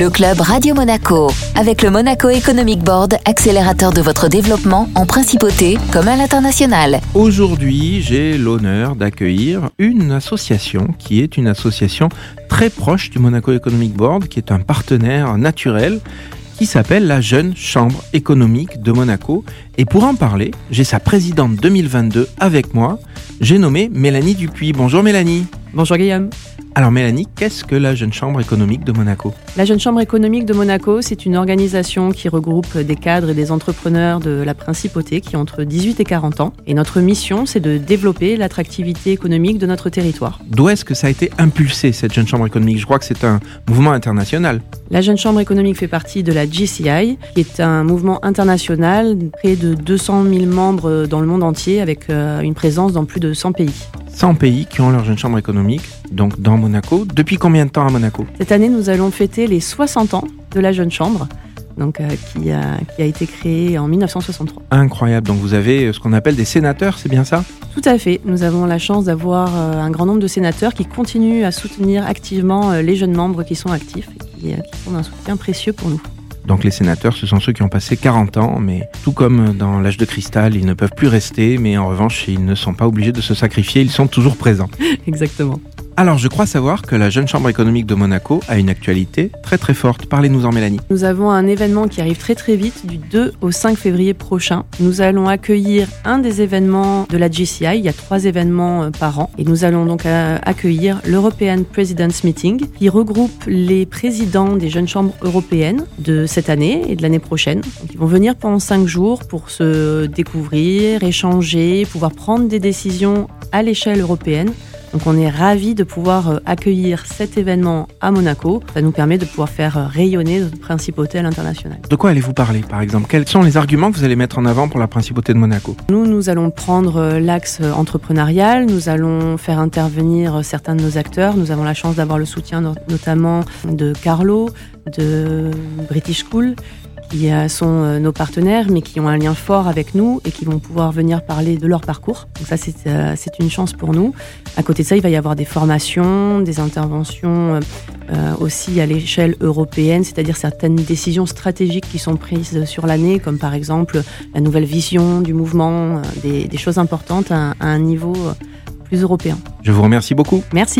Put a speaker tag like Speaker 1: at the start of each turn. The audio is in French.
Speaker 1: Le club Radio Monaco, avec le Monaco Economic Board, accélérateur de votre développement en principauté comme à l'international.
Speaker 2: Aujourd'hui, j'ai l'honneur d'accueillir une association qui est une association très proche du Monaco Economic Board, qui est un partenaire naturel qui s'appelle la Jeune Chambre économique de Monaco. Et pour en parler, j'ai sa présidente 2022 avec moi. J'ai nommé Mélanie Dupuis. Bonjour Mélanie.
Speaker 3: Bonjour Guillaume.
Speaker 2: Alors Mélanie, qu'est-ce que la Jeune Chambre économique de Monaco?
Speaker 3: La Jeune Chambre économique de Monaco, c'est une organisation qui regroupe des cadres et des entrepreneurs de la principauté qui ont entre 18 et 40 ans. Et notre mission, c'est de développer l'attractivité économique de notre territoire.
Speaker 2: D'où est-ce que ça a été impulsé, cette Jeune Chambre économique? Je crois que c'est un mouvement international.
Speaker 3: La Jeune Chambre économique fait partie de la GCI, qui est un mouvement international, près de 200 000 membres dans le monde entier, avec euh, une présence dans plus de 100 pays.
Speaker 2: 100 pays qui ont leur jeune chambre économique, donc dans Monaco. Depuis combien de temps à Monaco
Speaker 3: Cette année, nous allons fêter les 60 ans de la jeune chambre. Donc, euh, qui, a, qui a été créée en 1963.
Speaker 2: Incroyable, donc vous avez euh, ce qu'on appelle des sénateurs, c'est bien ça
Speaker 3: Tout à fait, nous avons la chance d'avoir euh, un grand nombre de sénateurs qui continuent à soutenir activement les jeunes membres qui sont actifs et qui, qui sont d'un soutien précieux pour nous.
Speaker 2: Donc les sénateurs, ce sont ceux qui ont passé 40 ans, mais tout comme dans l'âge de cristal, ils ne peuvent plus rester, mais en revanche, ils ne sont pas obligés de se sacrifier, ils sont toujours présents.
Speaker 3: Exactement.
Speaker 2: Alors, je crois savoir que la Jeune Chambre économique de Monaco a une actualité très très forte. Parlez-nous-en, Mélanie.
Speaker 3: Nous avons un événement qui arrive très très vite, du 2 au 5 février prochain. Nous allons accueillir un des événements de la GCI. Il y a trois événements euh, par an. Et nous allons donc euh, accueillir l'European President's Meeting, qui regroupe les présidents des jeunes chambres européennes de cette année et de l'année prochaine. Ils vont venir pendant cinq jours pour se découvrir, échanger, pouvoir prendre des décisions à l'échelle européenne donc on est ravis de pouvoir euh, accueillir cet événement à Monaco. Ça nous permet de pouvoir faire euh, rayonner notre principauté à l'international.
Speaker 2: De quoi allez-vous parler par exemple? Quels sont les arguments que vous allez mettre en avant pour la principauté de Monaco?
Speaker 3: Nous, nous allons prendre euh, l'axe entrepreneurial, nous allons faire intervenir certains de nos acteurs. Nous avons la chance d'avoir le soutien notamment de Carlo, de British School qui sont euh, nos partenaires, mais qui ont un lien fort avec nous et qui vont pouvoir venir parler de leur parcours. Donc ça, c'est euh, une chance pour nous. À côté de ça, il va y avoir des formations, des interventions euh, aussi à l'échelle européenne, c'est-à-dire certaines décisions stratégiques qui sont prises sur l'année, comme par exemple la nouvelle vision du mouvement, des, des choses importantes à, à un niveau plus européen.
Speaker 2: Je vous remercie beaucoup.
Speaker 3: Merci.